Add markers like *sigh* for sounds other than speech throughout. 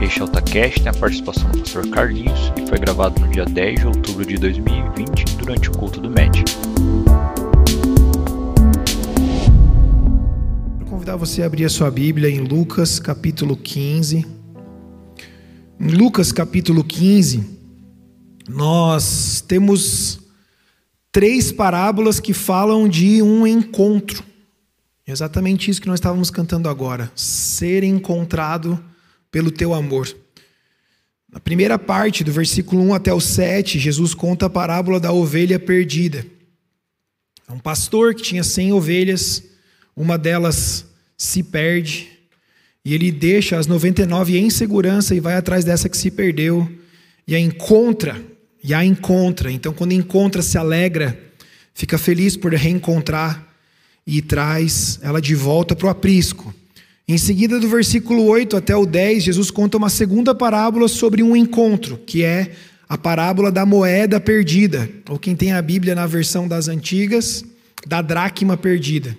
Este é o TaCast, tem a participação do pastor Carlinhos e foi gravado no dia 10 de outubro de 2020 durante o culto do MED. Vou convidar você a abrir a sua Bíblia em Lucas capítulo 15. Em Lucas capítulo 15, nós temos três parábolas que falam de um encontro. Exatamente isso que nós estávamos cantando agora. Ser encontrado pelo teu amor. Na primeira parte, do versículo 1 até o 7, Jesus conta a parábola da ovelha perdida. É um pastor que tinha 100 ovelhas, uma delas se perde, e ele deixa as 99 em segurança e vai atrás dessa que se perdeu, e a encontra, e a encontra. Então, quando encontra, se alegra, fica feliz por reencontrar e traz ela de volta para o aprisco. Em seguida, do versículo 8 até o 10, Jesus conta uma segunda parábola sobre um encontro, que é a parábola da moeda perdida, ou quem tem a Bíblia na versão das antigas, da dracma perdida.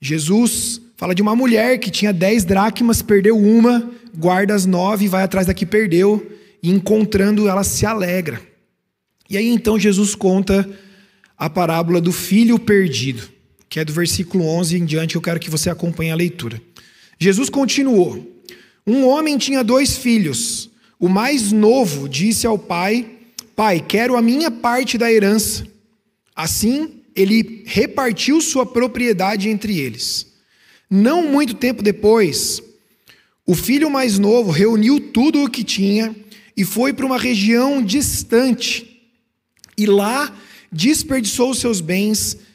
Jesus fala de uma mulher que tinha dez dracmas, perdeu uma, guarda as nove, vai atrás da que perdeu, e encontrando ela se alegra. E aí então Jesus conta a parábola do filho perdido que é do versículo 11 em diante, eu quero que você acompanhe a leitura. Jesus continuou: Um homem tinha dois filhos. O mais novo disse ao pai: Pai, quero a minha parte da herança. Assim, ele repartiu sua propriedade entre eles. Não muito tempo depois, o filho mais novo reuniu tudo o que tinha e foi para uma região distante. E lá desperdiçou seus bens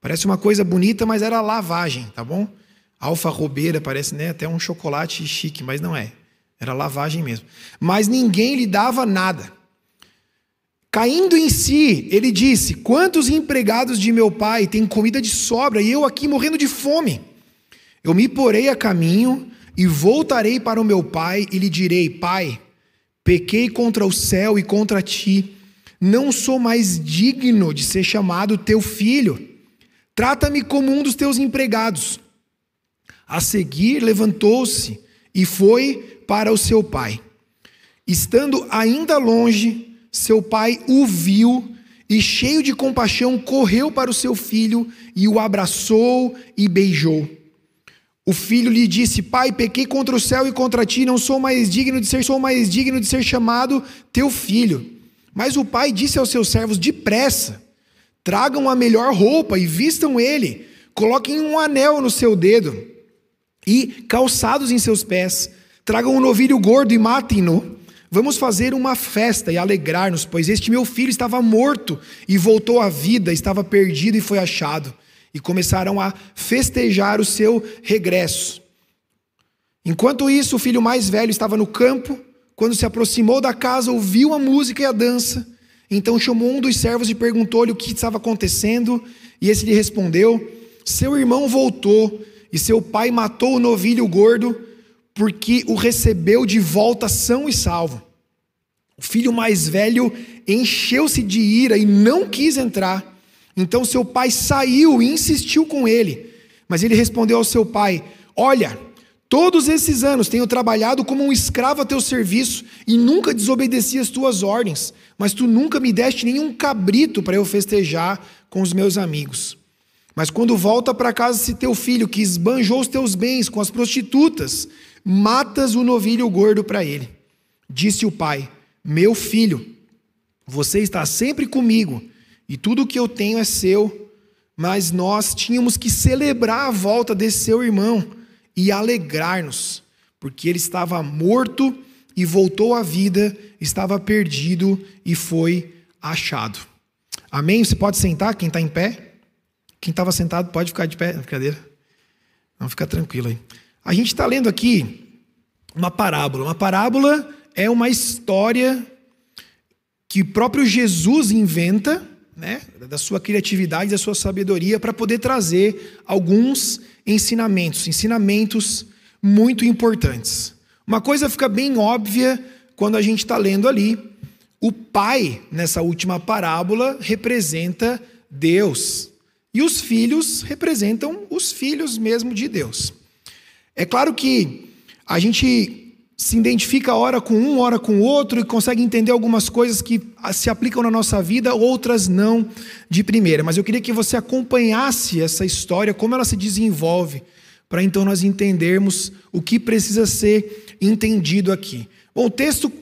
Parece uma coisa bonita, mas era lavagem, tá bom? Alfa robeira parece né, até um chocolate chique, mas não é. Era lavagem mesmo. Mas ninguém lhe dava nada. Caindo em si, ele disse: Quantos empregados de meu pai têm comida de sobra e eu aqui morrendo de fome? Eu me porei a caminho e voltarei para o meu pai e lhe direi: Pai, pequei contra o céu e contra ti. Não sou mais digno de ser chamado teu filho. Trata-me como um dos teus empregados. A seguir, levantou-se e foi para o seu pai. Estando ainda longe, seu pai o viu e, cheio de compaixão, correu para o seu filho e o abraçou e beijou. O filho lhe disse: Pai, pequei contra o céu e contra ti, não sou mais digno de ser, sou mais digno de ser chamado teu filho. Mas o pai disse aos seus servos: Depressa, Tragam a melhor roupa e vistam ele. Coloquem um anel no seu dedo e calçados em seus pés. Tragam um novilho gordo e matem-no. Vamos fazer uma festa e alegrar-nos, pois este meu filho estava morto e voltou à vida, estava perdido e foi achado. E começaram a festejar o seu regresso. Enquanto isso, o filho mais velho estava no campo. Quando se aproximou da casa, ouviu a música e a dança. Então chamou um dos servos e perguntou-lhe o que estava acontecendo, e esse lhe respondeu: Seu irmão voltou, e seu pai matou o novilho gordo, porque o recebeu de volta são e salvo. O filho mais velho encheu-se de ira e não quis entrar. Então seu pai saiu e insistiu com ele. Mas ele respondeu ao seu pai: Olha, todos esses anos tenho trabalhado como um escravo a teu serviço e nunca desobedeci as tuas ordens mas tu nunca me deste nenhum cabrito para eu festejar com os meus amigos. Mas quando volta para casa esse teu filho que esbanjou os teus bens com as prostitutas, matas o novilho gordo para ele. Disse o pai: Meu filho, você está sempre comigo e tudo o que eu tenho é seu, mas nós tínhamos que celebrar a volta desse seu irmão e alegrar-nos, porque ele estava morto e voltou à vida, estava perdido e foi achado. Amém? Você pode sentar, quem está em pé? Quem estava sentado pode ficar de pé na cadeira. Não, fica tranquilo aí. A gente está lendo aqui uma parábola. Uma parábola é uma história que o próprio Jesus inventa, né, da sua criatividade, da sua sabedoria, para poder trazer alguns ensinamentos, ensinamentos muito importantes. Uma coisa fica bem óbvia quando a gente está lendo ali: o pai, nessa última parábola, representa Deus. E os filhos representam os filhos mesmo de Deus. É claro que a gente se identifica hora com um, hora com outro e consegue entender algumas coisas que se aplicam na nossa vida, outras não de primeira. Mas eu queria que você acompanhasse essa história, como ela se desenvolve, para então nós entendermos o que precisa ser entendido aqui. Bom, o texto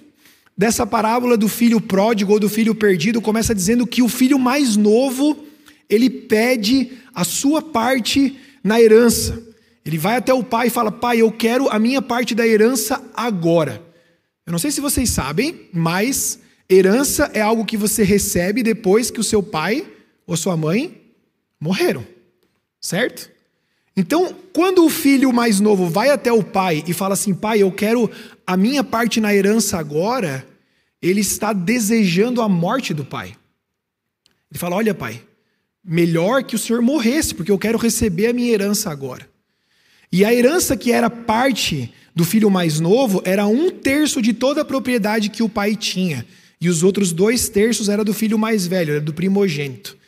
dessa parábola do filho pródigo ou do filho perdido começa dizendo que o filho mais novo, ele pede a sua parte na herança. Ele vai até o pai e fala: Pai, eu quero a minha parte da herança agora. Eu não sei se vocês sabem, mas herança é algo que você recebe depois que o seu pai ou sua mãe morreram, certo? Então, quando o filho mais novo vai até o pai e fala assim: Pai, eu quero a minha parte na herança agora, ele está desejando a morte do pai. Ele fala: Olha, pai, melhor que o senhor morresse, porque eu quero receber a minha herança agora. E a herança que era parte do filho mais novo era um terço de toda a propriedade que o pai tinha. E os outros dois terços era do filho mais velho, era do primogênito.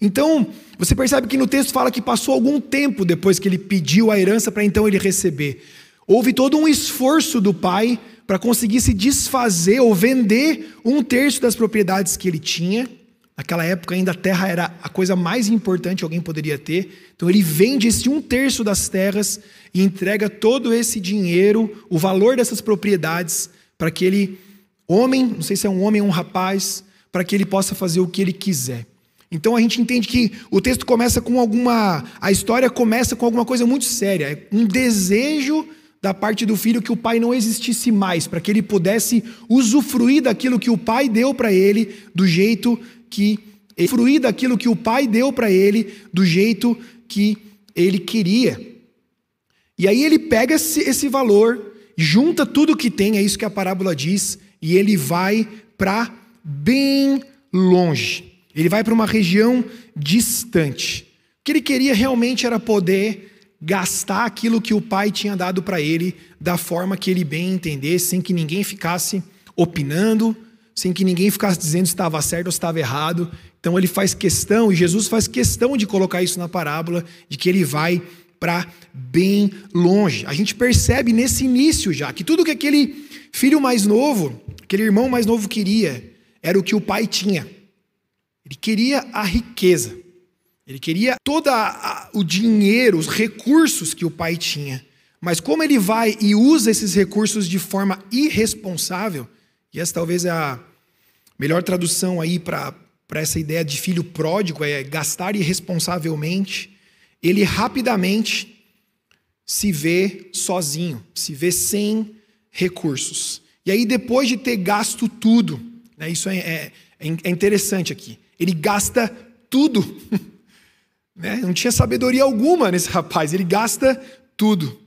Então, você percebe que no texto fala que passou algum tempo depois que ele pediu a herança para então ele receber. Houve todo um esforço do pai para conseguir se desfazer ou vender um terço das propriedades que ele tinha. Naquela época ainda a terra era a coisa mais importante que alguém poderia ter. Então ele vende esse um terço das terras e entrega todo esse dinheiro, o valor dessas propriedades, para aquele homem, não sei se é um homem ou um rapaz, para que ele possa fazer o que ele quiser. Então a gente entende que o texto começa com alguma. A história começa com alguma coisa muito séria. É um desejo da parte do filho que o pai não existisse mais, para que ele pudesse usufruir daquilo que o pai deu para ele do jeito que fruir daquilo que o pai deu para ele do jeito que ele queria. E aí ele pega esse, esse valor, junta tudo que tem, é isso que a parábola diz, e ele vai para bem longe. Ele vai para uma região distante. O que ele queria realmente era poder gastar aquilo que o pai tinha dado para ele da forma que ele bem entendesse, sem que ninguém ficasse opinando, sem que ninguém ficasse dizendo se estava certo ou se estava errado. Então ele faz questão, e Jesus faz questão de colocar isso na parábola, de que ele vai para bem longe. A gente percebe nesse início já que tudo que aquele filho mais novo, aquele irmão mais novo queria, era o que o pai tinha. Ele queria a riqueza. Ele queria todo o dinheiro, os recursos que o pai tinha. Mas como ele vai e usa esses recursos de forma irresponsável, e essa talvez é a melhor tradução aí para essa ideia de filho pródigo, é gastar irresponsavelmente, ele rapidamente se vê sozinho, se vê sem recursos. E aí, depois de ter gasto tudo, né, isso é, é, é interessante aqui, ele gasta tudo. *laughs* né? Não tinha sabedoria alguma nesse rapaz, ele gasta tudo.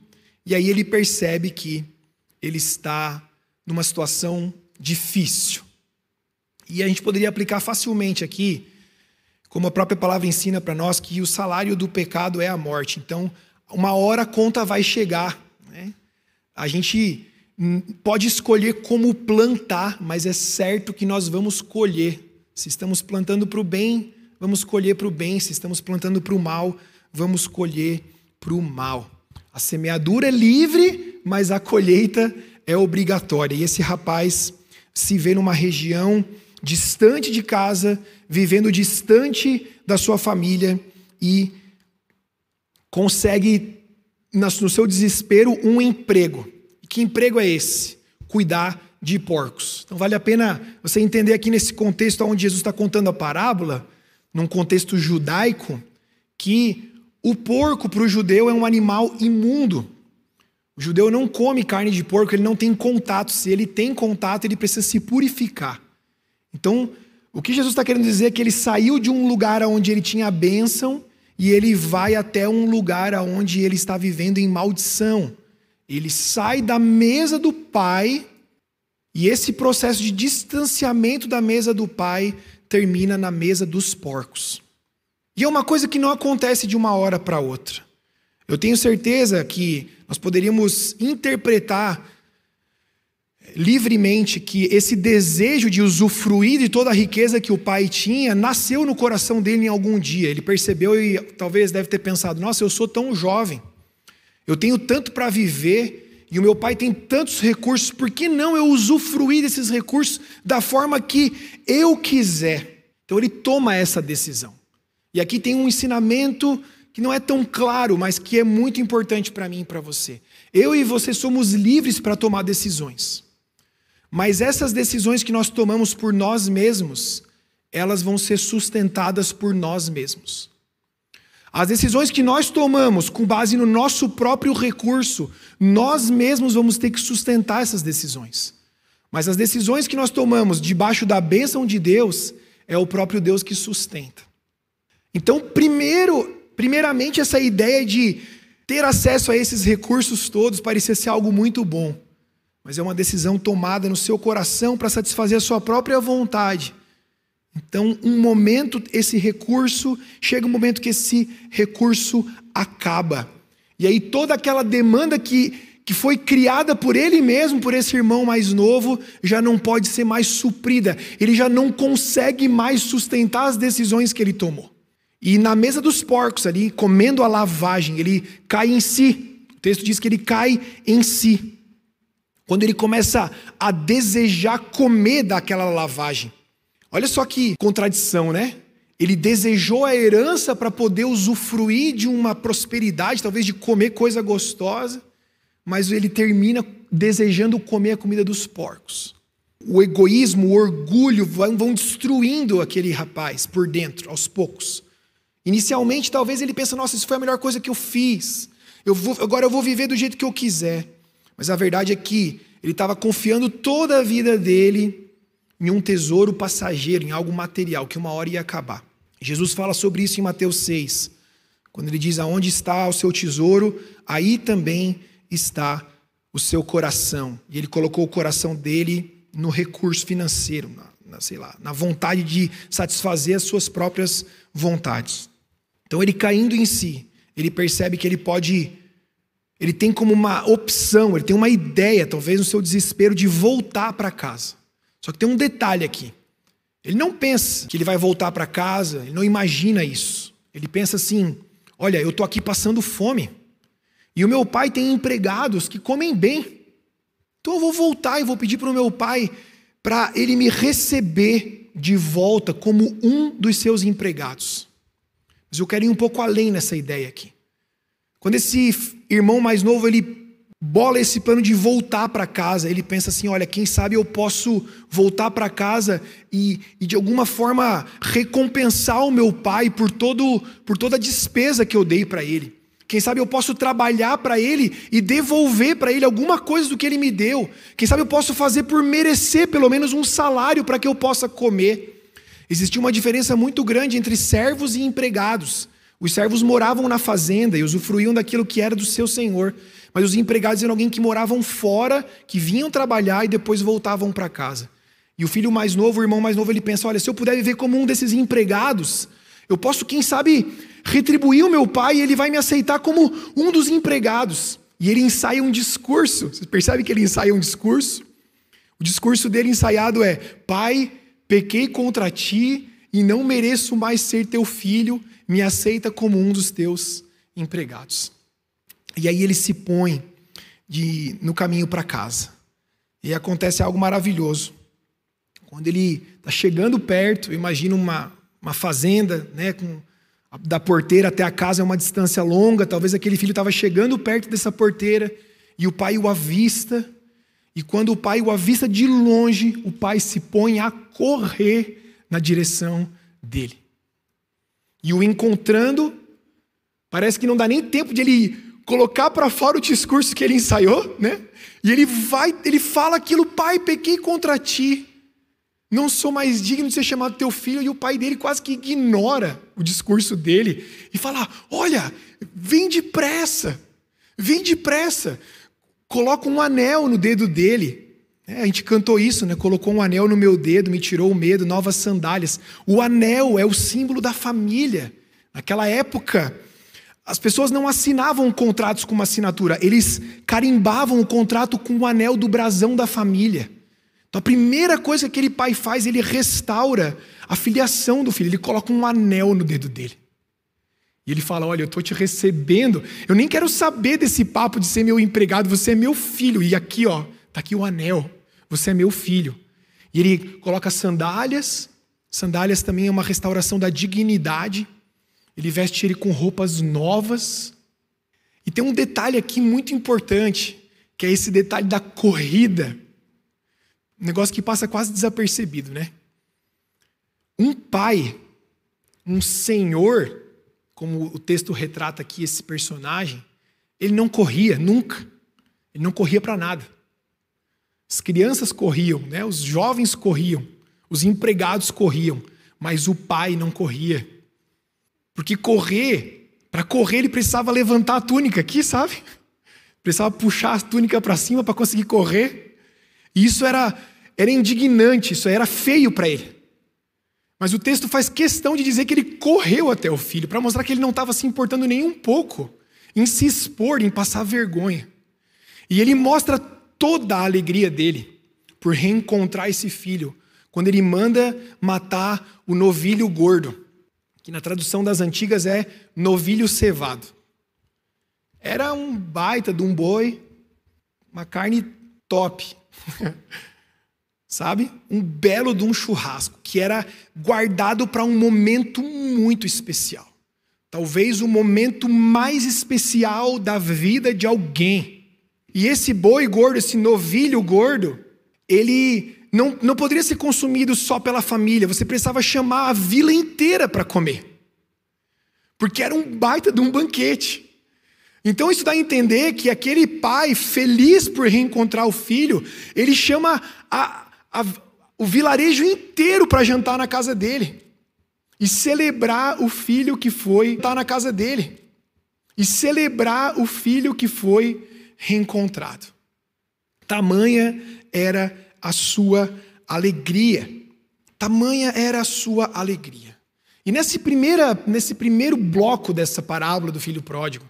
E aí ele percebe que ele está numa situação difícil. E a gente poderia aplicar facilmente aqui, como a própria palavra ensina para nós, que o salário do pecado é a morte. Então, uma hora a conta vai chegar. Né? A gente pode escolher como plantar, mas é certo que nós vamos colher. Se estamos plantando para o bem, vamos colher para o bem. Se estamos plantando para o mal, vamos colher para o mal. A semeadura é livre, mas a colheita é obrigatória. E esse rapaz se vê numa região distante de casa, vivendo distante da sua família e consegue, no seu desespero, um emprego. Que emprego é esse? Cuidar de porcos. Então vale a pena você entender aqui nesse contexto onde Jesus está contando a parábola, num contexto judaico, que o porco para o judeu é um animal imundo. O judeu não come carne de porco, ele não tem contato. Se ele tem contato, ele precisa se purificar. Então, o que Jesus está querendo dizer é que ele saiu de um lugar onde ele tinha bênção e ele vai até um lugar onde ele está vivendo em maldição. Ele sai da mesa do pai E esse processo de distanciamento da mesa do pai termina na mesa dos porcos. E é uma coisa que não acontece de uma hora para outra. Eu tenho certeza que nós poderíamos interpretar livremente que esse desejo de usufruir de toda a riqueza que o pai tinha nasceu no coração dele em algum dia. Ele percebeu e talvez deve ter pensado: nossa, eu sou tão jovem, eu tenho tanto para viver e o meu pai tem tantos recursos, por que não eu usufruir desses recursos da forma que eu quiser? Então ele toma essa decisão. E aqui tem um ensinamento que não é tão claro, mas que é muito importante para mim e para você. Eu e você somos livres para tomar decisões. Mas essas decisões que nós tomamos por nós mesmos, elas vão ser sustentadas por nós mesmos. As decisões que nós tomamos com base no nosso próprio recurso, nós mesmos vamos ter que sustentar essas decisões. Mas as decisões que nós tomamos debaixo da bênção de Deus, é o próprio Deus que sustenta. Então, primeiro, primeiramente essa ideia de ter acesso a esses recursos todos parecia ser algo muito bom mas é uma decisão tomada no seu coração para satisfazer a sua própria vontade. Então, um momento, esse recurso, chega um momento que esse recurso acaba. E aí toda aquela demanda que, que foi criada por ele mesmo, por esse irmão mais novo, já não pode ser mais suprida. Ele já não consegue mais sustentar as decisões que ele tomou. E na mesa dos porcos ali, comendo a lavagem, ele cai em si. O texto diz que ele cai em si. Quando ele começa a desejar comer daquela lavagem. Olha só que contradição, né? Ele desejou a herança para poder usufruir de uma prosperidade, talvez de comer coisa gostosa, mas ele termina desejando comer a comida dos porcos. O egoísmo, o orgulho vão, vão destruindo aquele rapaz por dentro, aos poucos. Inicialmente, talvez ele pense: nossa, isso foi a melhor coisa que eu fiz. Eu vou, agora eu vou viver do jeito que eu quiser. Mas a verdade é que ele estava confiando toda a vida dele em um tesouro passageiro, em algo material, que uma hora ia acabar. Jesus fala sobre isso em Mateus 6, quando ele diz: Aonde está o seu tesouro, aí também está o seu coração. E ele colocou o coração dele no recurso financeiro, na, na, sei lá, na vontade de satisfazer as suas próprias vontades. Então ele caindo em si, ele percebe que ele pode ele tem como uma opção, ele tem uma ideia, talvez no seu desespero, de voltar para casa. Só que tem um detalhe aqui. Ele não pensa que ele vai voltar para casa, ele não imagina isso. Ele pensa assim: olha, eu estou aqui passando fome, e o meu pai tem empregados que comem bem. Então eu vou voltar e vou pedir para o meu pai para ele me receber de volta como um dos seus empregados. Mas eu quero ir um pouco além nessa ideia aqui. Quando esse irmão mais novo ele bola esse plano de voltar para casa, ele pensa assim: olha, quem sabe eu posso voltar para casa e, e, de alguma forma recompensar o meu pai por, todo, por toda a despesa que eu dei para ele. Quem sabe eu posso trabalhar para ele e devolver para ele alguma coisa do que ele me deu. Quem sabe eu posso fazer por merecer pelo menos um salário para que eu possa comer. Existia uma diferença muito grande entre servos e empregados. Os servos moravam na fazenda e usufruíam daquilo que era do seu senhor, mas os empregados eram alguém que moravam fora, que vinham trabalhar e depois voltavam para casa. E o filho mais novo, o irmão mais novo, ele pensa: olha, se eu puder viver como um desses empregados, eu posso, quem sabe, retribuir o meu pai e ele vai me aceitar como um dos empregados. E ele ensaia um discurso. Você percebe que ele ensaia um discurso? O discurso dele ensaiado é: Pai, pequei contra ti e não mereço mais ser teu filho me aceita como um dos teus empregados. E aí ele se põe de, no caminho para casa. E acontece algo maravilhoso. Quando ele está chegando perto, imagina uma, uma fazenda, né, com, da porteira até a casa é uma distância longa, talvez aquele filho estava chegando perto dessa porteira e o pai o avista. E quando o pai o avista de longe, o pai se põe a correr na direção dele e o encontrando, parece que não dá nem tempo de ele colocar para fora o discurso que ele ensaiou, né? E ele vai, ele fala aquilo, pai, pequei contra ti. Não sou mais digno de ser chamado teu filho, e o pai dele quase que ignora o discurso dele e fala: Olha, vem depressa, vem depressa. Coloca um anel no dedo dele É, a gente cantou isso, né? Colocou um anel no meu dedo, me tirou o medo, novas sandálias. O anel é o símbolo da família. Naquela época, as pessoas não assinavam contratos com uma assinatura, eles carimbavam o contrato com o anel do brasão da família. Então a primeira coisa que aquele pai faz, ele restaura a filiação do filho, ele coloca um anel no dedo dele. E ele fala: Olha, eu estou te recebendo, eu nem quero saber desse papo de ser meu empregado, você é meu filho. E aqui, ó, está aqui o anel, você é meu filho. E ele coloca sandálias, sandálias também é uma restauração da dignidade. Ele veste ele com roupas novas. E tem um detalhe aqui muito importante, que é esse detalhe da corrida. Um negócio que passa quase desapercebido, né? Um pai, um senhor, como o texto retrata aqui esse personagem, ele não corria nunca. Ele não corria para nada. As crianças corriam, né? os jovens corriam, os empregados corriam, mas o pai não corria. Porque correr, para correr ele precisava levantar a túnica aqui, sabe? Precisava puxar a túnica para cima para conseguir correr. E isso era, era indignante, isso era feio para ele. Mas o texto faz questão de dizer que ele correu até o filho, para mostrar que ele não estava se importando nem um pouco em se expor, em passar vergonha. E ele mostra toda a alegria dele por reencontrar esse filho, quando ele manda matar o novilho gordo que na tradução das antigas é novilho cevado. Era um baita de um boi, uma carne top. *laughs* Sabe? Um belo de um churrasco, que era guardado para um momento muito especial. Talvez o momento mais especial da vida de alguém. E esse boi gordo, esse novilho gordo, ele não, não poderia ser consumido só pela família, você precisava chamar a vila inteira para comer. Porque era um baita de um banquete. Então isso dá a entender que aquele pai, feliz por reencontrar o filho, ele chama a, a, o vilarejo inteiro para jantar na casa dele. E celebrar o filho que foi estar na casa dele. E celebrar o filho que foi reencontrado. Tamanha era a sua alegria. Tamanha era a sua alegria. E nesse, primeira, nesse primeiro bloco dessa parábola do filho pródigo,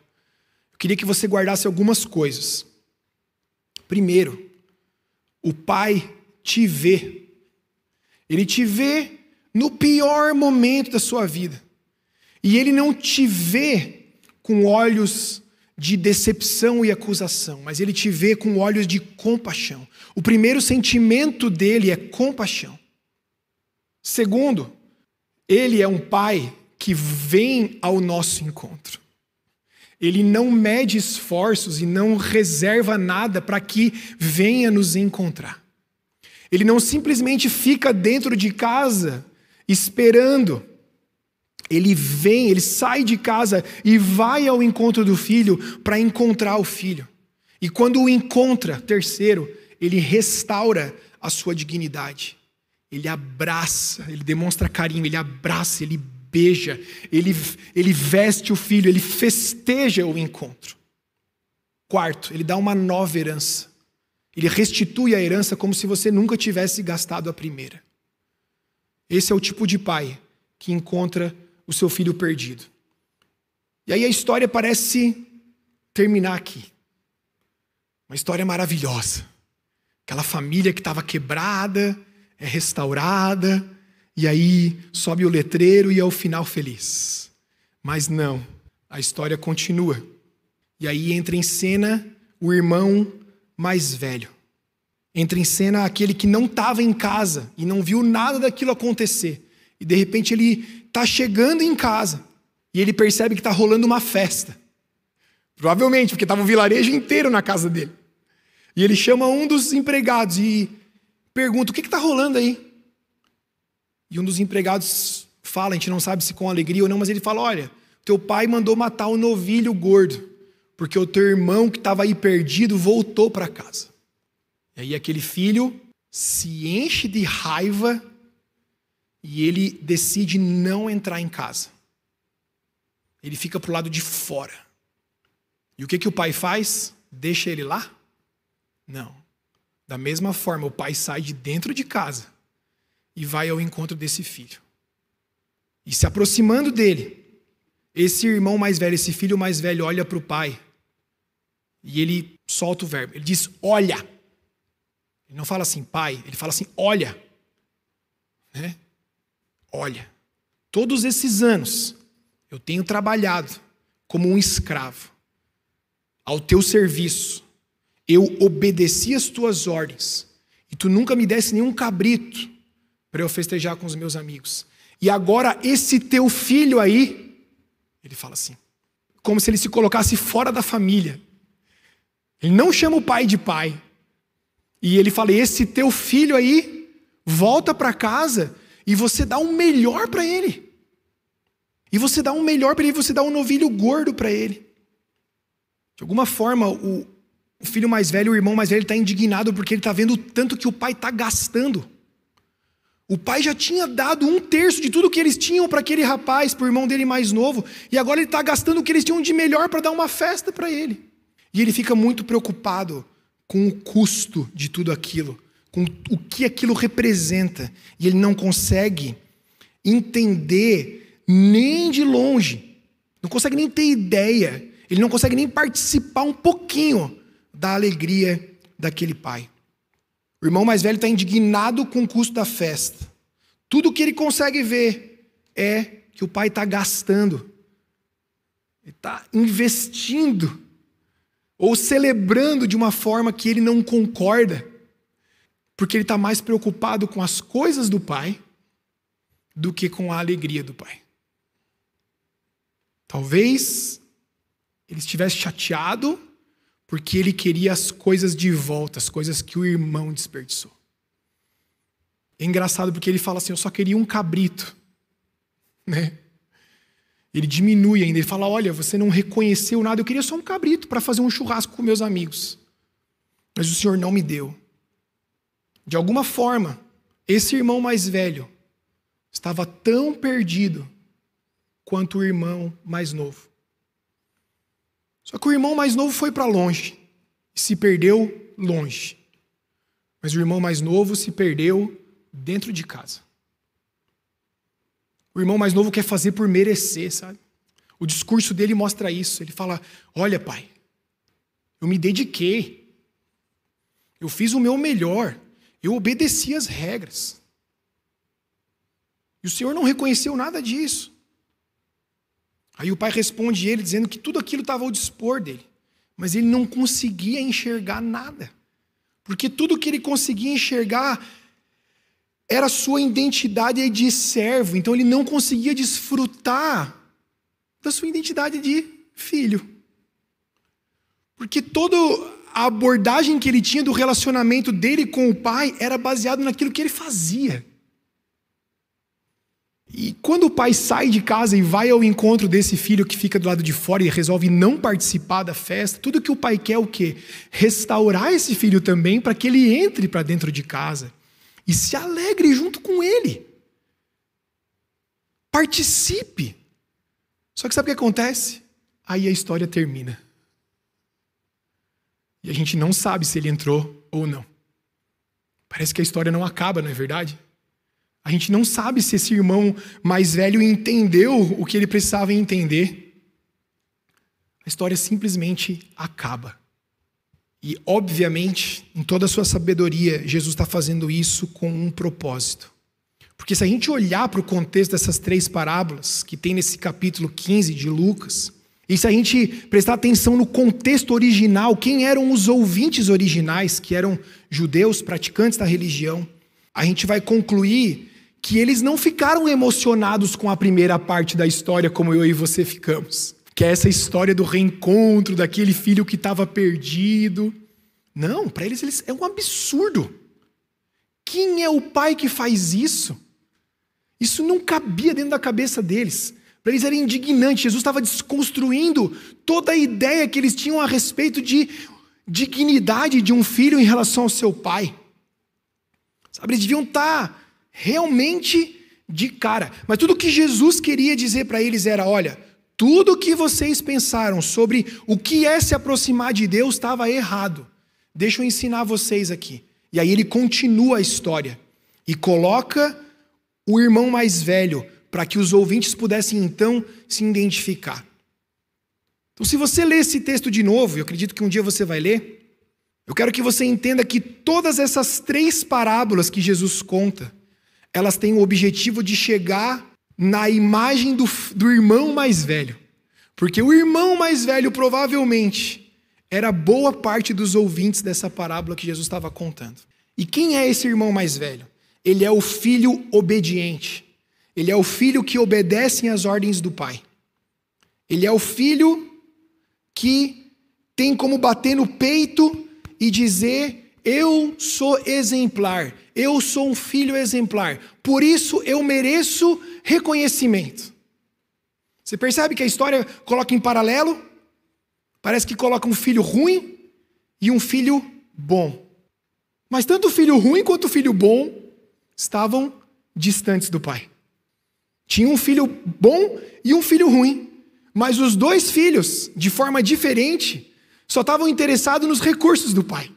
eu queria que você guardasse algumas coisas. Primeiro, o pai te vê. Ele te vê no pior momento da sua vida. E ele não te vê com olhos de decepção e acusação, mas ele te vê com olhos de compaixão. O primeiro sentimento dele é compaixão. Segundo, ele é um pai que vem ao nosso encontro. Ele não mede esforços e não reserva nada para que venha nos encontrar. Ele não simplesmente fica dentro de casa esperando ele vem, ele sai de casa e vai ao encontro do filho para encontrar o filho. E quando o encontra, terceiro, ele restaura a sua dignidade. Ele abraça, ele demonstra carinho, ele abraça, ele beija, ele, ele veste o filho, ele festeja o encontro. Quarto, ele dá uma nova herança. Ele restitui a herança como se você nunca tivesse gastado a primeira. Esse é o tipo de pai que encontra o seu filho perdido. E aí a história parece terminar aqui. Uma história maravilhosa. Aquela família que estava quebrada é restaurada, e aí sobe o letreiro e é o final feliz. Mas não, a história continua. E aí entra em cena o irmão mais velho. Entra em cena aquele que não estava em casa e não viu nada daquilo acontecer. E de repente ele está chegando em casa e ele percebe que está rolando uma festa. Provavelmente, porque estava o vilarejo inteiro na casa dele. E ele chama um dos empregados e pergunta: o que está rolando aí? E um dos empregados fala, a gente não sabe se com alegria ou não, mas ele fala: olha, teu pai mandou matar o um novilho gordo, porque o teu irmão que estava aí perdido voltou para casa. E aí aquele filho se enche de raiva e ele decide não entrar em casa. Ele fica para o lado de fora. E o que, que o pai faz? Deixa ele lá? Não. Da mesma forma, o pai sai de dentro de casa e vai ao encontro desse filho. E se aproximando dele, esse irmão mais velho, esse filho mais velho, olha para o pai e ele solta o verbo. Ele diz: Olha. Ele não fala assim, pai, ele fala assim: Olha. Né? Olha. Todos esses anos eu tenho trabalhado como um escravo ao teu serviço. Eu obedeci as tuas ordens e tu nunca me desse nenhum cabrito para eu festejar com os meus amigos. E agora esse teu filho aí, ele fala assim, como se ele se colocasse fora da família. Ele não chama o pai de pai. E ele fala: esse teu filho aí, volta para casa e você dá o melhor para ele. E você dá um melhor para ele, você dá um novilho gordo para ele. De alguma forma, o, o filho mais velho, o irmão mais velho, está indignado porque ele está vendo o tanto que o pai está gastando. O pai já tinha dado um terço de tudo que eles tinham para aquele rapaz, para o irmão dele mais novo, e agora ele está gastando o que eles tinham de melhor para dar uma festa para ele. E ele fica muito preocupado com o custo de tudo aquilo, com o que aquilo representa, e ele não consegue entender nem de longe, não consegue nem ter ideia, ele não consegue nem participar um pouquinho da alegria daquele pai. O irmão mais velho está indignado com o custo da festa. Tudo que ele consegue ver é que o pai está gastando, ele está investindo, ou celebrando de uma forma que ele não concorda, porque ele está mais preocupado com as coisas do pai do que com a alegria do pai. Talvez ele estivesse chateado porque ele queria as coisas de volta, as coisas que o irmão desperdiçou. É engraçado porque ele fala assim: Eu só queria um cabrito. Né? Ele diminui ainda, ele fala: Olha, você não reconheceu nada, eu queria só um cabrito para fazer um churrasco com meus amigos. Mas o Senhor não me deu. De alguma forma, esse irmão mais velho estava tão perdido quanto o irmão mais novo. Só que o irmão mais novo foi para longe e se perdeu longe. Mas o irmão mais novo se perdeu dentro de casa. O irmão mais novo quer fazer por merecer, sabe? O discurso dele mostra isso. Ele fala: Olha, pai, eu me dediquei, eu fiz o meu melhor, eu obedeci as regras. E o Senhor não reconheceu nada disso. Aí o pai responde ele dizendo que tudo aquilo estava ao dispor dele, mas ele não conseguia enxergar nada, porque tudo que ele conseguia enxergar era sua identidade de servo, então ele não conseguia desfrutar da sua identidade de filho. Porque toda a abordagem que ele tinha do relacionamento dele com o pai era baseado naquilo que ele fazia. E quando o pai sai de casa e vai ao encontro desse filho que fica do lado de fora e resolve não participar da festa, tudo que o pai quer é o quê? Restaurar esse filho também para que ele entre para dentro de casa e se alegre junto com ele. Participe. Só que sabe o que acontece? Aí a história termina. E a gente não sabe se ele entrou ou não. Parece que a história não acaba, não é verdade? A gente não sabe se esse irmão mais velho entendeu o que ele precisava entender. A história simplesmente acaba. E, obviamente, em toda a sua sabedoria, Jesus está fazendo isso com um propósito. Porque se a gente olhar para o contexto dessas três parábolas que tem nesse capítulo 15 de Lucas, e se a gente prestar atenção no contexto original, quem eram os ouvintes originais, que eram judeus praticantes da religião, a gente vai concluir que eles não ficaram emocionados com a primeira parte da história como eu e você ficamos. Que é essa história do reencontro daquele filho que estava perdido. Não, para eles, eles é um absurdo. Quem é o pai que faz isso? Isso não cabia dentro da cabeça deles. Para eles era indignante. Jesus estava desconstruindo toda a ideia que eles tinham a respeito de dignidade de um filho em relação ao seu pai. Sabe, eles deviam estar tá realmente de cara. Mas tudo que Jesus queria dizer para eles era: olha, tudo que vocês pensaram sobre o que é se aproximar de Deus estava errado. Deixa eu ensinar vocês aqui. E aí ele continua a história e coloca o irmão mais velho para que os ouvintes pudessem então se identificar. Então, se você ler esse texto de novo, eu acredito que um dia você vai ler, eu quero que você entenda que todas essas três parábolas que Jesus conta, elas têm o objetivo de chegar na imagem do, do irmão mais velho. Porque o irmão mais velho provavelmente era boa parte dos ouvintes dessa parábola que Jesus estava contando. E quem é esse irmão mais velho? Ele é o filho obediente. Ele é o filho que obedece às ordens do pai. Ele é o filho que tem como bater no peito e dizer: Eu sou exemplar, eu sou um filho exemplar, por isso eu mereço reconhecimento. Você percebe que a história coloca em paralelo? Parece que coloca um filho ruim e um filho bom. Mas tanto o filho ruim quanto o filho bom estavam distantes do pai. Tinha um filho bom e um filho ruim. Mas os dois filhos, de forma diferente, só estavam interessados nos recursos do pai,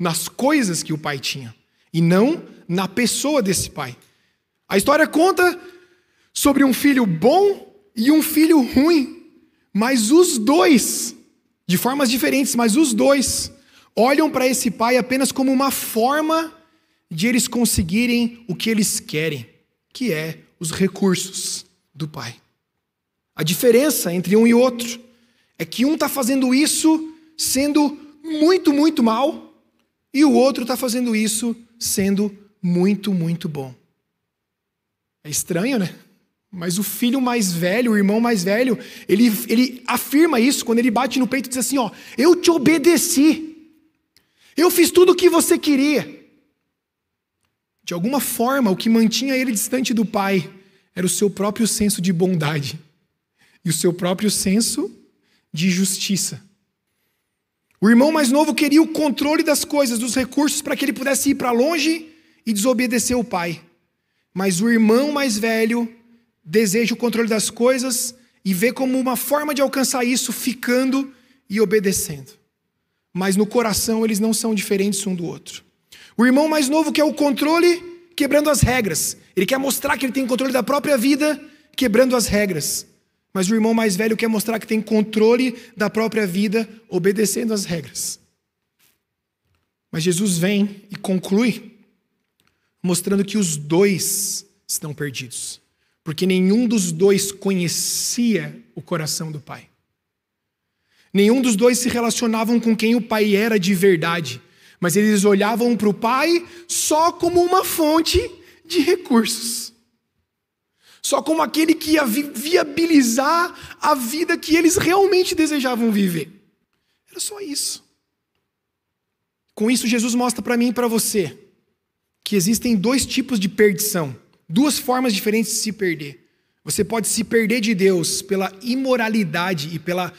nas coisas que o pai tinha, e não na pessoa desse pai. A história conta sobre um filho bom e um filho ruim, mas os dois, de formas diferentes, mas os dois, olham para esse pai apenas como uma forma de eles conseguirem o que eles querem, que é os recursos do pai. A diferença entre um e outro é que um está fazendo isso sendo muito, muito mal, e o outro está fazendo isso sendo muito, muito bom. É estranho, né? Mas o filho mais velho, o irmão mais velho, ele, ele afirma isso quando ele bate no peito e diz assim: Ó, eu te obedeci, eu fiz tudo o que você queria. De alguma forma, o que mantinha ele distante do pai era o seu próprio senso de bondade e o seu próprio senso de justiça. O irmão mais novo queria o controle das coisas, dos recursos, para que ele pudesse ir para longe e desobedecer o pai. Mas o irmão mais velho deseja o controle das coisas e vê como uma forma de alcançar isso ficando e obedecendo. Mas no coração eles não são diferentes um do outro. O irmão mais novo quer o controle quebrando as regras. Ele quer mostrar que ele tem controle da própria vida quebrando as regras. Mas o irmão mais velho quer mostrar que tem controle da própria vida, obedecendo às regras. Mas Jesus vem e conclui, mostrando que os dois estão perdidos, porque nenhum dos dois conhecia o coração do Pai. Nenhum dos dois se relacionavam com quem o Pai era de verdade, mas eles olhavam para o Pai só como uma fonte de recursos só como aquele que ia viabilizar a vida que eles realmente desejavam viver. Era só isso. Com isso, Jesus mostra para mim e para você que existem dois tipos de perdição, duas formas diferentes de se perder. Você pode se perder de Deus pela imoralidade e pela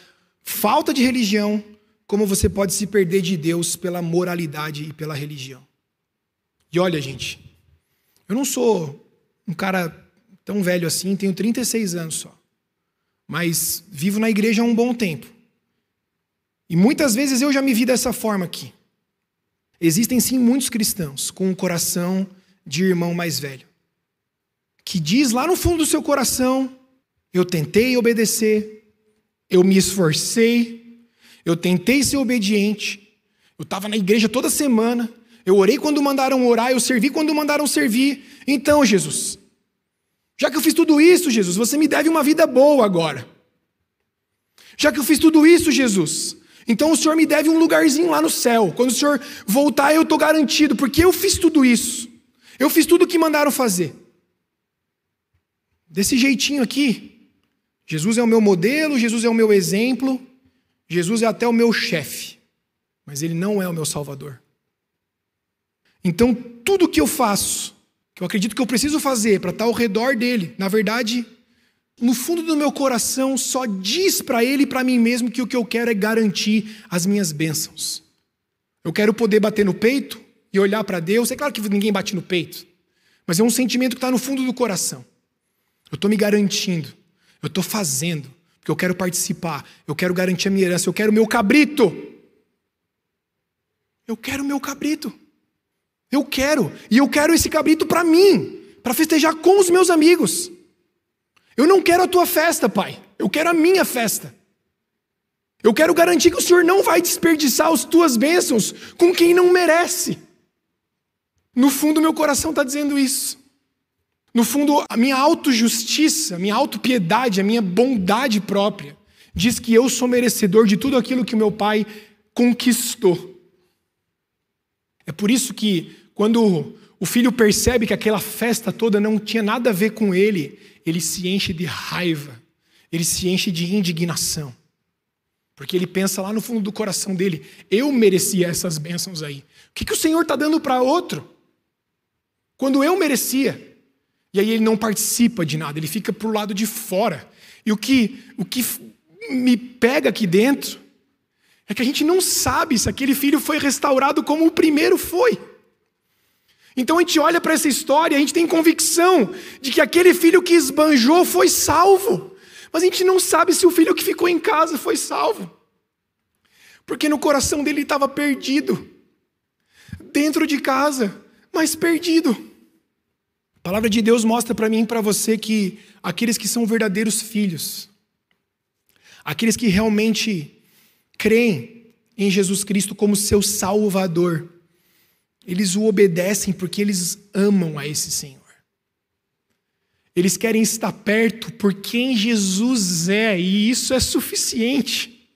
falta de religião, como você pode se perder de Deus pela moralidade e pela religião. E olha, gente, eu não sou um cara tão velho assim, tenho 36 anos só. Mas vivo na igreja há um bom tempo. E muitas vezes eu já me vi dessa forma aqui. Existem sim muitos cristãos com um coração de irmão mais velho, que diz lá no fundo do seu coração: eu tentei obedecer, eu me esforcei, eu tentei ser obediente, eu estava na igreja toda semana, eu orei quando mandaram orar, eu servi quando mandaram servir. Então, Jesus, já que eu fiz tudo isso, Jesus, você me deve uma vida boa agora. Já que eu fiz tudo isso, Jesus, então o Senhor me deve um lugarzinho lá no céu. Quando o Senhor voltar, eu estou garantido, porque eu fiz tudo isso. Eu fiz tudo o que mandaram fazer. Desse jeitinho aqui, Jesus é o meu modelo, Jesus é o meu exemplo, Jesus é até o meu chefe, mas ele não é o meu salvador. Então, tudo que eu faço, que eu acredito que eu preciso fazer para estar ao redor dele, na verdade, no fundo do meu coração, só diz para ele e para mim mesmo que o que eu quero é garantir as minhas bênçãos. Eu quero poder bater no peito e olhar para Deus. É claro que ninguém bate no peito, mas é um sentimento que está no fundo do coração. Eu estou me garantindo, eu estou fazendo, porque eu quero participar, eu quero garantir a minha herança, eu quero o meu cabrito. Eu quero o meu cabrito. Eu quero, e eu quero esse cabrito para mim, para festejar com os meus amigos. Eu não quero a tua festa, pai. Eu quero a minha festa. Eu quero garantir que o Senhor não vai desperdiçar as tuas bênçãos com quem não merece. No fundo, meu coração está dizendo isso. No fundo, a minha autojustiça, a minha autopiedade, a minha bondade própria diz que eu sou merecedor de tudo aquilo que meu pai conquistou. É por isso que, quando o filho percebe que aquela festa toda não tinha nada a ver com ele, ele se enche de raiva, ele se enche de indignação. Porque ele pensa lá no fundo do coração dele: eu merecia essas bênçãos aí. O que, que o Senhor está dando para outro? Quando eu merecia. E aí ele não participa de nada, ele fica para o lado de fora. E o que, o que me pega aqui dentro é que a gente não sabe se aquele filho foi restaurado como o primeiro foi. Então a gente olha para essa história, a gente tem convicção de que aquele filho que esbanjou foi salvo. Mas a gente não sabe se o filho que ficou em casa foi salvo. Porque no coração dele estava perdido. Dentro de casa, mas perdido. A palavra de Deus mostra para mim e para você que aqueles que são verdadeiros filhos, aqueles que realmente creem em Jesus Cristo como seu Salvador, eles o obedecem porque eles amam a esse Senhor. Eles querem estar perto por quem Jesus é, e isso é suficiente.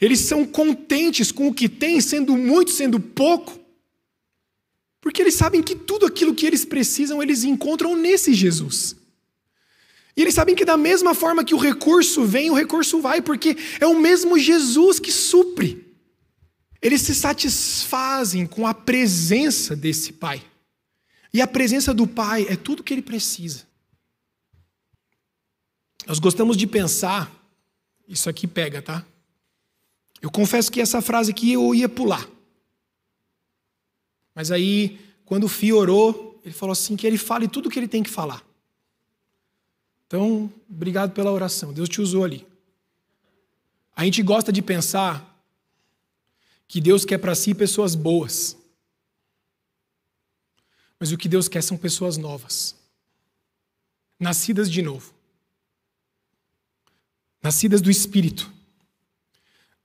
Eles são contentes com o que têm, sendo muito, sendo pouco, porque eles sabem que tudo aquilo que eles precisam, eles encontram nesse Jesus. E eles sabem que da mesma forma que o recurso vem, o recurso vai, porque é o mesmo Jesus que supre. Eles se satisfazem com a presença desse Pai. E a presença do Pai é tudo que ele precisa. Nós gostamos de pensar, isso aqui pega, tá? Eu confesso que essa frase aqui eu ia pular. Mas aí, quando o Fio orou, ele falou assim: que ele fale tudo o que ele tem que falar. Então, obrigado pela oração. Deus te usou ali. A gente gosta de pensar que Deus quer para si pessoas boas. Mas o que Deus quer são pessoas novas. Nascidas de novo. Nascidas do Espírito.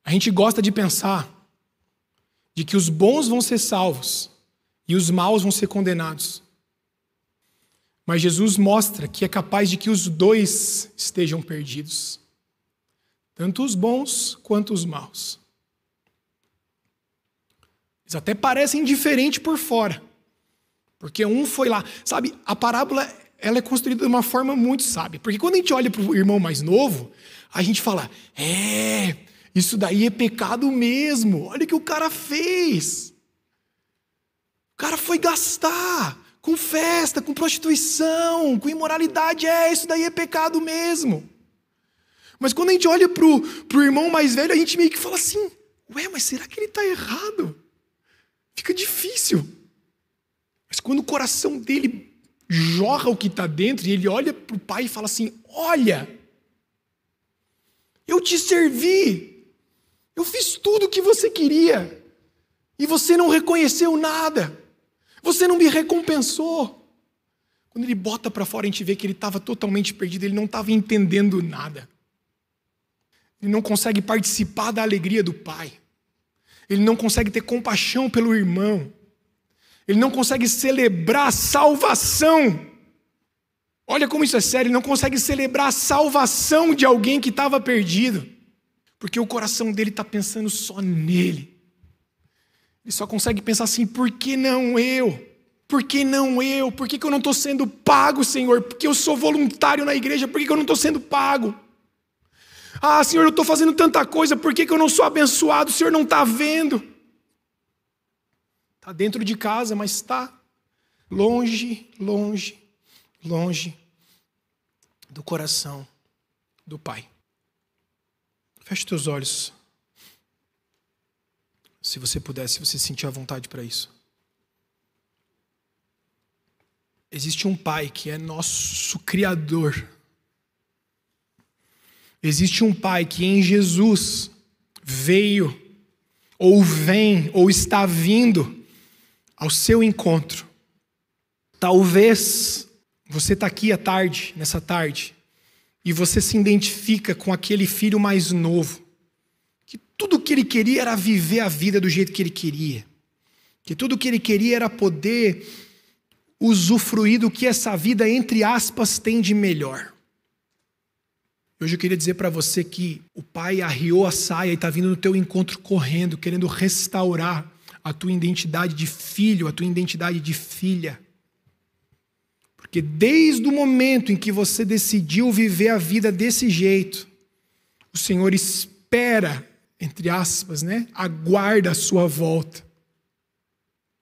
A gente gosta de pensar de que os bons vão ser salvos e os maus vão ser condenados. Mas Jesus mostra que é capaz de que os dois estejam perdidos, tanto os bons quanto os maus. Eles até parecem diferentes por fora, porque um foi lá, sabe? A parábola ela é construída de uma forma muito sábia, porque quando a gente olha para o irmão mais novo, a gente fala: é, isso daí é pecado mesmo. Olha o que o cara fez. O cara foi gastar com festa, com prostituição, com imoralidade. É, isso daí é pecado mesmo. Mas quando a gente olha para o irmão mais velho, a gente meio que fala assim: ué, mas será que ele está errado? Fica difícil. Mas quando o coração dele jorra o que está dentro e ele olha para o pai e fala assim: Olha, eu te servi, eu fiz tudo o que você queria e você não reconheceu nada. Você não me recompensou. Quando ele bota para fora, a gente vê que ele estava totalmente perdido, ele não estava entendendo nada. Ele não consegue participar da alegria do Pai. Ele não consegue ter compaixão pelo irmão. Ele não consegue celebrar a salvação. Olha como isso é sério, ele não consegue celebrar a salvação de alguém que estava perdido. Porque o coração dele está pensando só nele. Ele só consegue pensar assim: por que não eu? Por que não eu? Por que, que eu não estou sendo pago, Senhor? Porque eu sou voluntário na igreja, por que, que eu não estou sendo pago? Ah, Senhor, eu estou fazendo tanta coisa, por que, que eu não sou abençoado? O Senhor não está vendo. Está dentro de casa, mas está longe, longe, longe do coração do Pai. Feche teus olhos. Se você puder, se você sentir a vontade para isso. Existe um Pai que é nosso Criador. Existe um Pai que em Jesus veio, ou vem, ou está vindo, ao seu encontro. Talvez você está aqui à tarde, nessa tarde, e você se identifica com aquele filho mais novo, que tudo que ele queria era viver a vida do jeito que ele queria, que tudo que ele queria era poder usufruir do que essa vida, entre aspas, tem de melhor. Hoje eu queria dizer para você que o pai arriou a saia e está vindo no teu encontro correndo, querendo restaurar a tua identidade de filho, a tua identidade de filha. Porque desde o momento em que você decidiu viver a vida desse jeito, o Senhor espera, entre aspas, né? Aguarda a sua volta.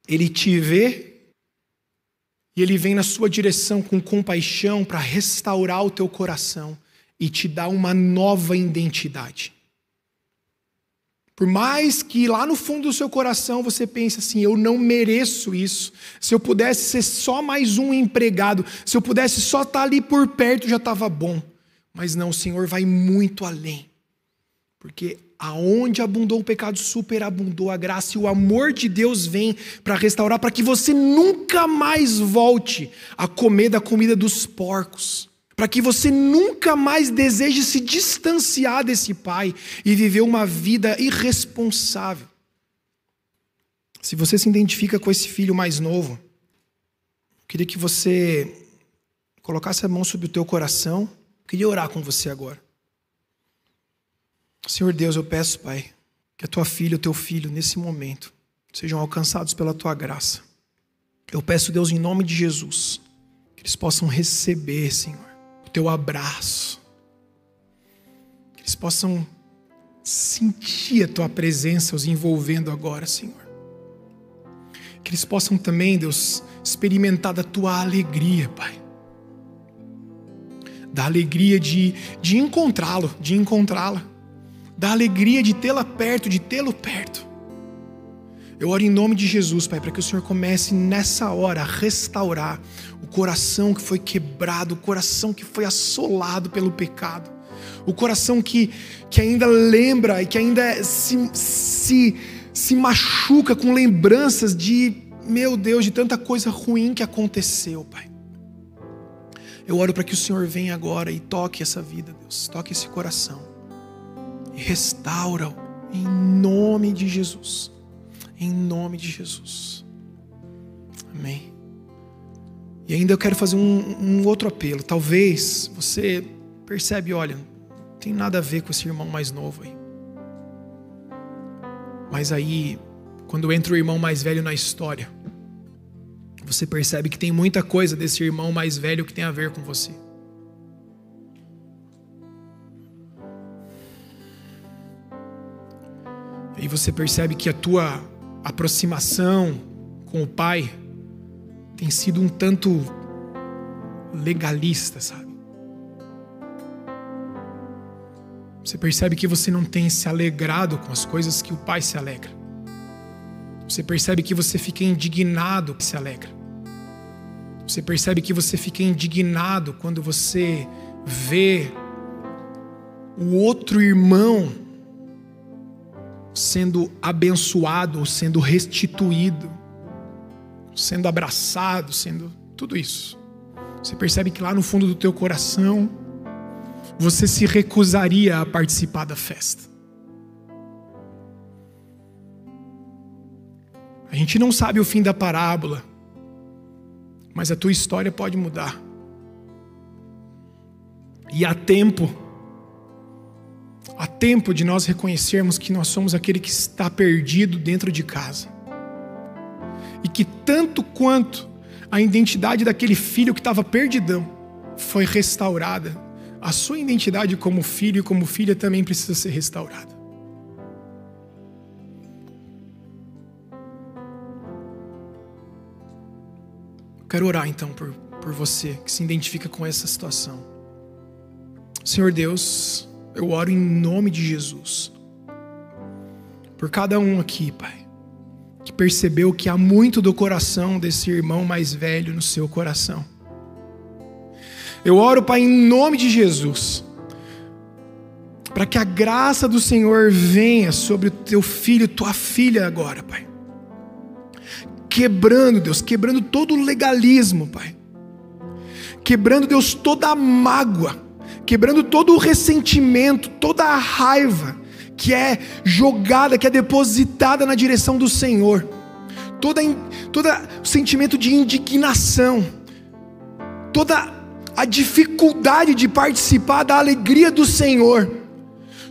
Ele te vê e ele vem na sua direção com compaixão para restaurar o teu coração e te dar uma nova identidade. Por mais que lá no fundo do seu coração você pense assim, eu não mereço isso. Se eu pudesse ser só mais um empregado, se eu pudesse só estar ali por perto já estava bom. Mas não, o Senhor vai muito além. Porque aonde abundou o pecado, superabundou a graça e o amor de Deus vem para restaurar, para que você nunca mais volte a comer da comida dos porcos para que você nunca mais deseje se distanciar desse pai e viver uma vida irresponsável. Se você se identifica com esse filho mais novo, queria que você colocasse a mão sobre o teu coração. Queria orar com você agora. Senhor Deus, eu peço, Pai, que a tua filha, o teu filho, nesse momento, sejam alcançados pela tua graça. Eu peço, Deus, em nome de Jesus, que eles possam receber, Senhor, teu abraço. Que eles possam sentir a tua presença os envolvendo agora, Senhor. Que eles possam também, Deus, experimentar da tua alegria, Pai. Da alegria de, de encontrá-lo, de encontrá-la. Da alegria de tê-la perto, de tê-lo perto. Eu oro em nome de Jesus, Pai, para que o Senhor comece nessa hora a restaurar coração que foi quebrado, o coração que foi assolado pelo pecado, o coração que, que ainda lembra e que ainda se, se, se machuca com lembranças de, meu Deus, de tanta coisa ruim que aconteceu, Pai. Eu oro para que o Senhor venha agora e toque essa vida, Deus, toque esse coração e restaura-o em nome de Jesus. Em nome de Jesus. Amém. E ainda eu quero fazer um, um outro apelo. Talvez você percebe, olha, não tem nada a ver com esse irmão mais novo aí. Mas aí, quando entra o irmão mais velho na história, você percebe que tem muita coisa desse irmão mais velho que tem a ver com você. E você percebe que a tua aproximação com o pai tem sido um tanto legalista, sabe? Você percebe que você não tem se alegrado com as coisas que o Pai se alegra. Você percebe que você fica indignado que se alegra. Você percebe que você fica indignado quando você vê o outro irmão sendo abençoado ou sendo restituído sendo abraçado, sendo tudo isso. Você percebe que lá no fundo do teu coração você se recusaria a participar da festa. A gente não sabe o fim da parábola, mas a tua história pode mudar. E há tempo, há tempo de nós reconhecermos que nós somos aquele que está perdido dentro de casa e que tanto quanto a identidade daquele filho que estava perdidão foi restaurada, a sua identidade como filho e como filha também precisa ser restaurada. Eu quero orar então por, por você que se identifica com essa situação. Senhor Deus, eu oro em nome de Jesus. Por cada um aqui, Pai que percebeu que há muito do coração desse irmão mais velho no seu coração. Eu oro, Pai, em nome de Jesus, para que a graça do Senhor venha sobre o teu filho, tua filha agora, Pai. quebrando, Deus, quebrando todo o legalismo, Pai. Quebrando, Deus, toda a mágoa, quebrando todo o ressentimento, toda a raiva que é jogada, que é depositada na direção do Senhor. Toda, toda o sentimento de indignação, toda a dificuldade de participar da alegria do Senhor,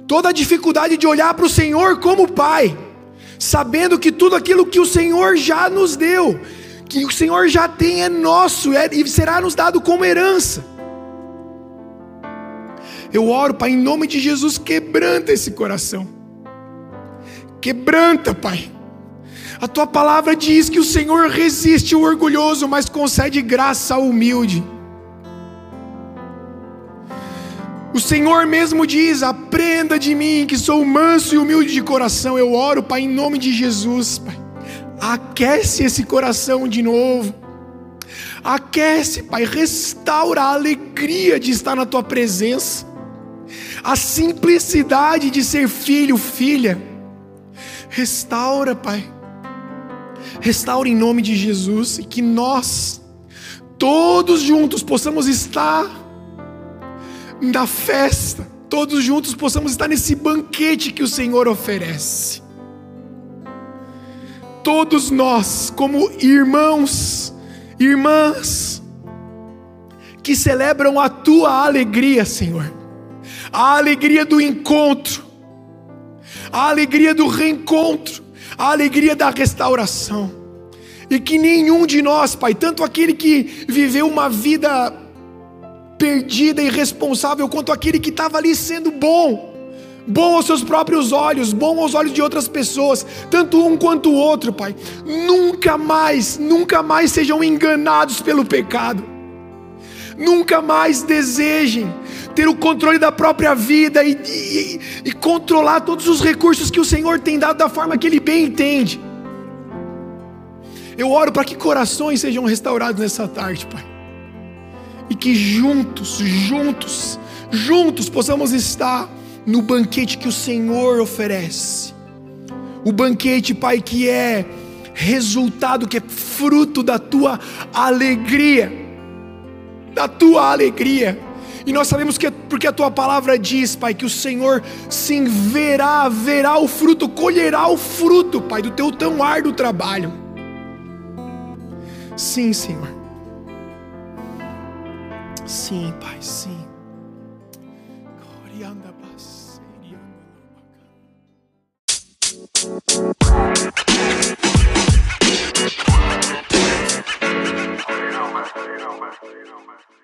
toda a dificuldade de olhar para o Senhor como Pai sabendo que tudo aquilo que o Senhor já nos deu, que o Senhor já tem é nosso é, e será nos dado como herança. Eu oro, Pai, em nome de Jesus, quebranta esse coração. Quebranta, Pai. A tua palavra diz que o Senhor resiste o orgulhoso, mas concede graça ao humilde. O Senhor mesmo diz: aprenda de mim, que sou manso e humilde de coração. Eu oro, Pai, em nome de Jesus, Pai. Aquece esse coração de novo. Aquece, Pai, restaura a alegria de estar na tua presença, a simplicidade de ser filho, filha. Restaura, Pai. Restaura em nome de Jesus e que nós, todos juntos, possamos estar na festa, todos juntos possamos estar nesse banquete que o Senhor oferece. Todos nós, como irmãos, irmãs, que celebram a tua alegria, Senhor, a alegria do encontro, a alegria do reencontro, a alegria da restauração, e que nenhum de nós, Pai, tanto aquele que viveu uma vida perdida e irresponsável quanto aquele que estava ali sendo bom, bom aos seus próprios olhos, bom aos olhos de outras pessoas, tanto um quanto o outro, Pai. Nunca mais, nunca mais sejam enganados pelo pecado. Nunca mais desejem ter o controle da própria vida e, e, e controlar todos os recursos que o Senhor tem dado da forma que Ele bem entende. Eu oro para que corações sejam restaurados nessa tarde, Pai e que juntos, juntos, juntos possamos estar no banquete que o Senhor oferece. O banquete, Pai, que é resultado, que é fruto da tua alegria, da tua alegria. E nós sabemos que é porque a tua palavra diz, Pai, que o Senhor sim verá, verá o fruto, colherá o fruto, Pai, do teu tão árduo trabalho. Sim, Senhor. Sim, Pai, sim. You know, man.